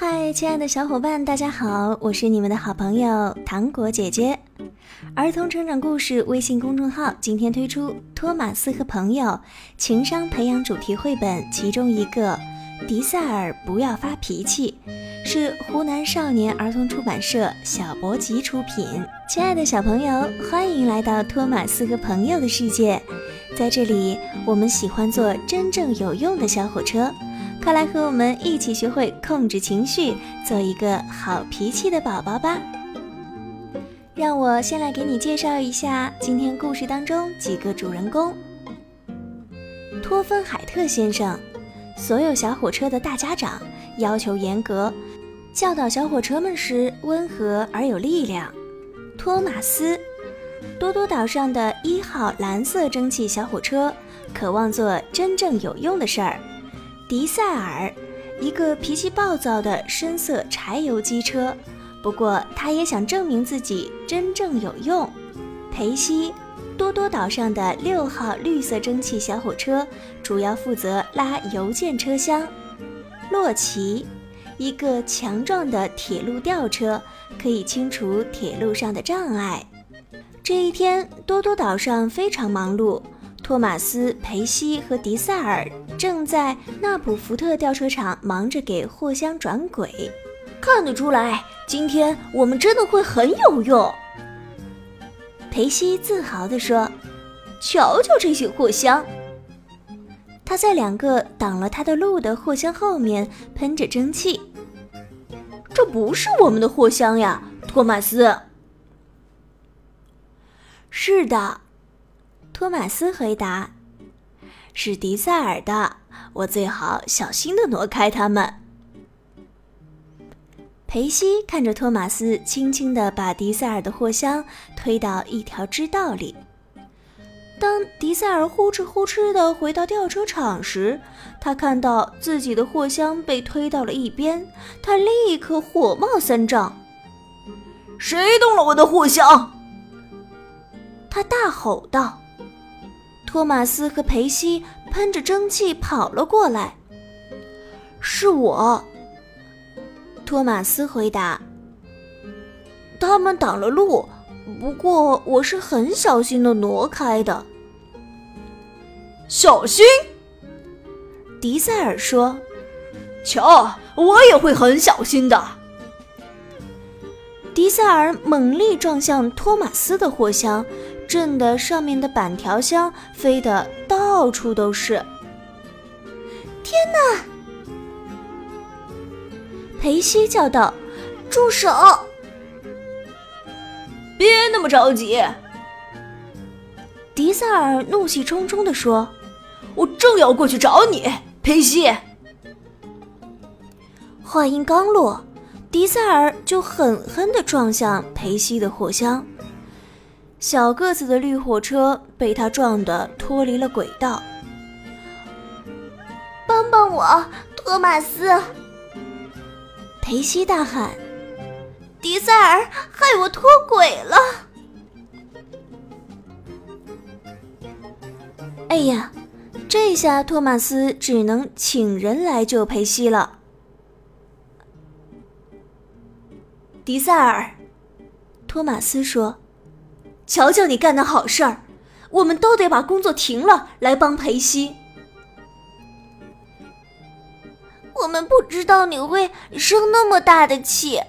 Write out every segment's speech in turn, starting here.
嗨，亲爱的小伙伴，大家好，我是你们的好朋友糖果姐姐。儿童成长故事微信公众号今天推出《托马斯和朋友情商培养主题绘本》，其中一个《迪塞尔不要发脾气》，是湖南少年儿童出版社小博吉出品。亲爱的小朋友，欢迎来到托马斯和朋友的世界，在这里，我们喜欢坐真正有用的小火车。快来和我们一起学会控制情绪，做一个好脾气的宝宝吧！让我先来给你介绍一下今天故事当中几个主人公。托芬海特先生，所有小火车的大家长，要求严格，教导小火车们时温和而有力量。托马斯，多多岛上的一号蓝色蒸汽小火车，渴望做真正有用的事儿。迪塞尔，一个脾气暴躁的深色柴油机车，不过他也想证明自己真正有用。裴西，多多岛上的六号绿色蒸汽小火车，主要负责拉邮件车厢。洛奇，一个强壮的铁路吊车，可以清除铁路上的障碍。这一天，多多岛上非常忙碌。托马斯、裴西和迪塞尔正在纳普福特吊车厂忙着给货箱转轨。看得出来，今天我们真的会很有用。裴西自豪地说：“瞧瞧这些货箱！”他在两个挡了他的路的货箱后面喷着蒸汽。这不是我们的货箱呀，托马斯。是的。托马斯回答：“是迪塞尔的，我最好小心的挪开它们。”裴西看着托马斯轻轻的把迪塞尔的货箱推到一条支道里。当迪塞尔呼哧呼哧的回到吊车场时，他看到自己的货箱被推到了一边，他立刻火冒三丈：“谁动了我的货箱？”他大吼道。托马斯和裴西喷着蒸汽跑了过来。是我，托马斯回答。他们挡了路，不过我是很小心的挪开的。小心，迪塞尔说：“瞧，我也会很小心的。”迪塞尔猛力撞向托马斯的货箱。震得上面的板条箱飞得到处都是！天哪！裴西叫道：“住手！别那么着急。”迪塞尔怒气冲冲地说：“我正要过去找你，裴西。”话音刚落，迪塞尔就狠狠地撞向裴西的货箱。小个子的绿火车被他撞得脱离了轨道。帮帮我，托马斯！裴西大喊：“迪塞尔害我脱轨了！”哎呀，这下托马斯只能请人来救裴西了。迪塞尔，托马斯说。瞧瞧你干的好事儿，我们都得把工作停了来帮裴西。我们不知道你会生那么大的气。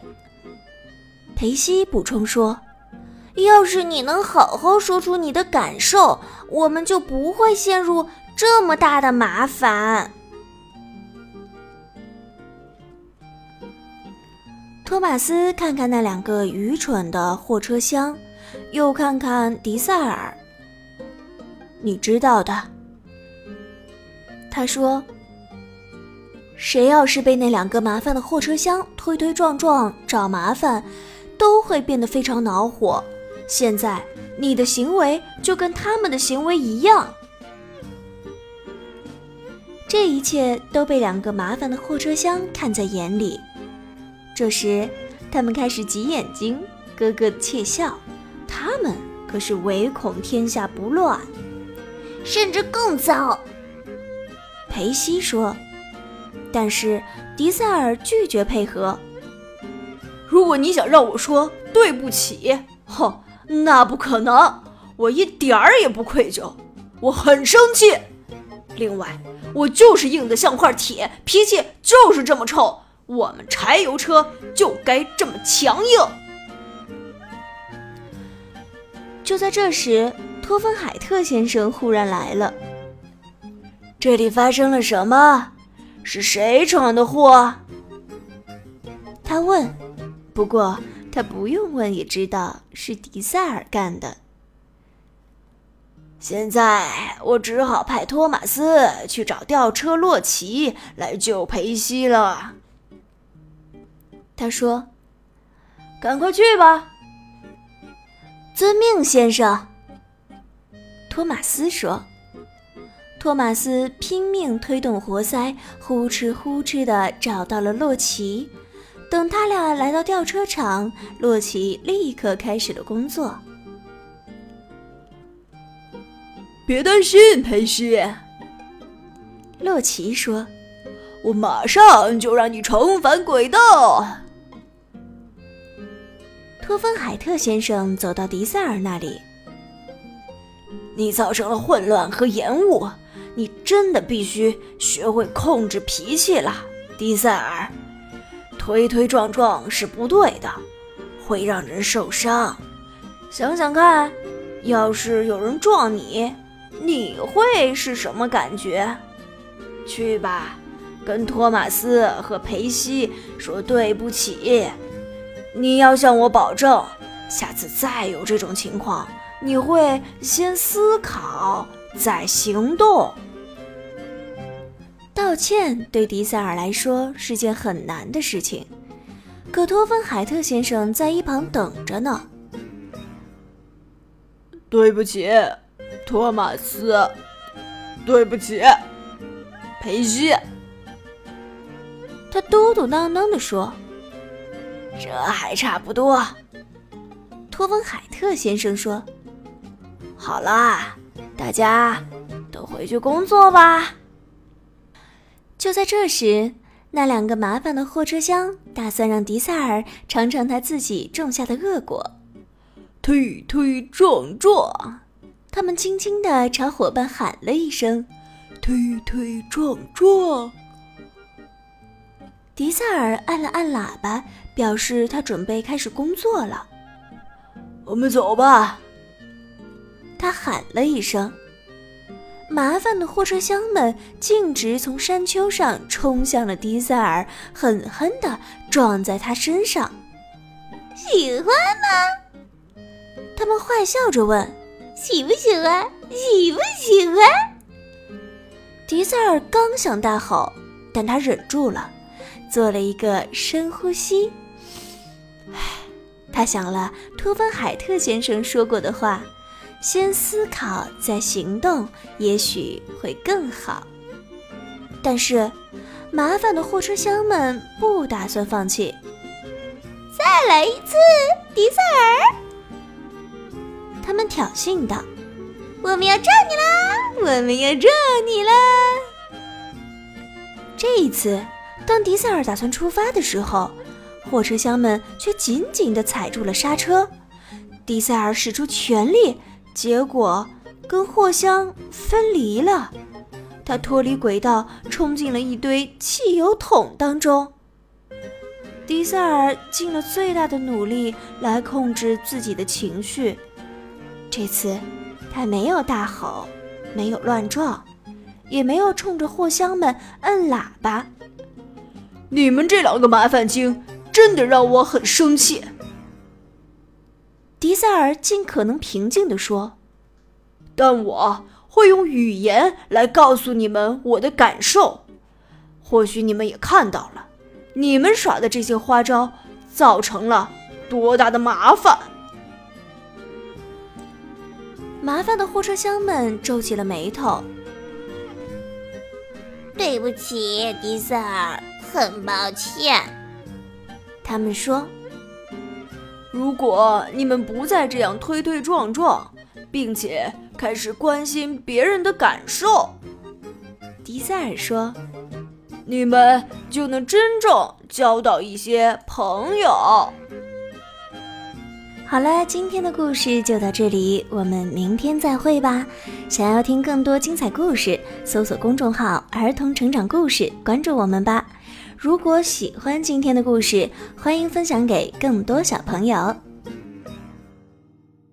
裴西补充说：“要是你能好好说出你的感受，我们就不会陷入这么大的麻烦。”托马斯看看那两个愚蠢的货车厢。又看看迪塞尔，你知道的。他说：“谁要是被那两个麻烦的货车厢推推撞撞找麻烦，都会变得非常恼火。现在你的行为就跟他们的行为一样。”这一切都被两个麻烦的货车厢看在眼里。这时，他们开始挤眼睛，咯咯的窃笑。他们可是唯恐天下不乱，甚至更糟。裴西说：“但是迪塞尔拒绝配合。如果你想让我说对不起，哼，那不可能，我一点儿也不愧疚，我很生气。另外，我就是硬的像块铁，脾气就是这么臭。我们柴油车就该这么强硬。就在这时，托芬海特先生忽然来了。这里发生了什么？是谁闯的祸？他问。不过他不用问也知道是迪塞尔干的。现在我只好派托马斯去找吊车洛奇来救裴西了。他说：“赶快去吧。”遵命，先生。托马斯说。托马斯拼命推动活塞，呼哧呼哧的找到了洛奇。等他俩来到吊车场，洛奇立刻开始了工作。别担心，佩西。洛奇说：“我马上就让你重返轨道。”科芬海特先生走到迪塞尔那里：“你造成了混乱和延误，你真的必须学会控制脾气了，迪塞尔。”推推撞撞是不对的，会让人受伤。想想看，要是有人撞你，你会是什么感觉？去吧，跟托马斯和裴西说对不起。你要向我保证，下次再有这种情况，你会先思考再行动。道歉对迪塞尔来说是件很难的事情，可托芬海特先生在一旁等着呢。对不起，托马斯。对不起，裴西。他嘟嘟囔囔地说：“这还差不多。”托温海特先生说：“好了，大家都回去工作吧。”就在这时，那两个麻烦的货车厢打算让迪塞尔尝尝他自己种下的恶果。推推撞撞，他们轻轻地朝伙伴喊了一声：“推推撞撞。”迪塞尔按了按喇叭，表示他准备开始工作了。我们走吧，他喊了一声。麻烦的货车厢们径直从山丘上冲向了迪塞尔，狠狠地撞在他身上。喜欢吗？他们坏笑着问：“喜不喜欢？喜不喜欢？”迪塞尔刚想大吼，但他忍住了，做了一个深呼吸。唉，他想了托芬海特先生说过的话。先思考再行动，也许会更好。但是，麻烦的货车厢们不打算放弃。再来一次，迪塞尔！他们挑衅道：“我们要撞你啦！我们要撞你啦！”这一次，当迪塞尔打算出发的时候，货车厢们却紧紧地踩住了刹车。迪塞尔使出全力。结果跟货箱分离了，他脱离轨道，冲进了一堆汽油桶当中。迪塞尔尽了最大的努力来控制自己的情绪，这次他没有大吼，没有乱撞，也没有冲着货箱们摁喇叭。你们这两个麻烦精，真的让我很生气。迪塞尔尽可能平静地说：“但我会用语言来告诉你们我的感受。或许你们也看到了，你们耍的这些花招造成了多大的麻烦。”麻烦的货车厢们皱起了眉头。对不起，迪塞尔，很抱歉。他们说。如果你们不再这样推推撞撞，并且开始关心别人的感受，迪塞尔说：“你们就能真正交到一些朋友。好了，今天的故事就到这里，我们明天再会吧。想要听更多精彩故事，搜索公众号“儿童成长故事”，关注我们吧。如果喜欢今天的故事，欢迎分享给更多小朋友。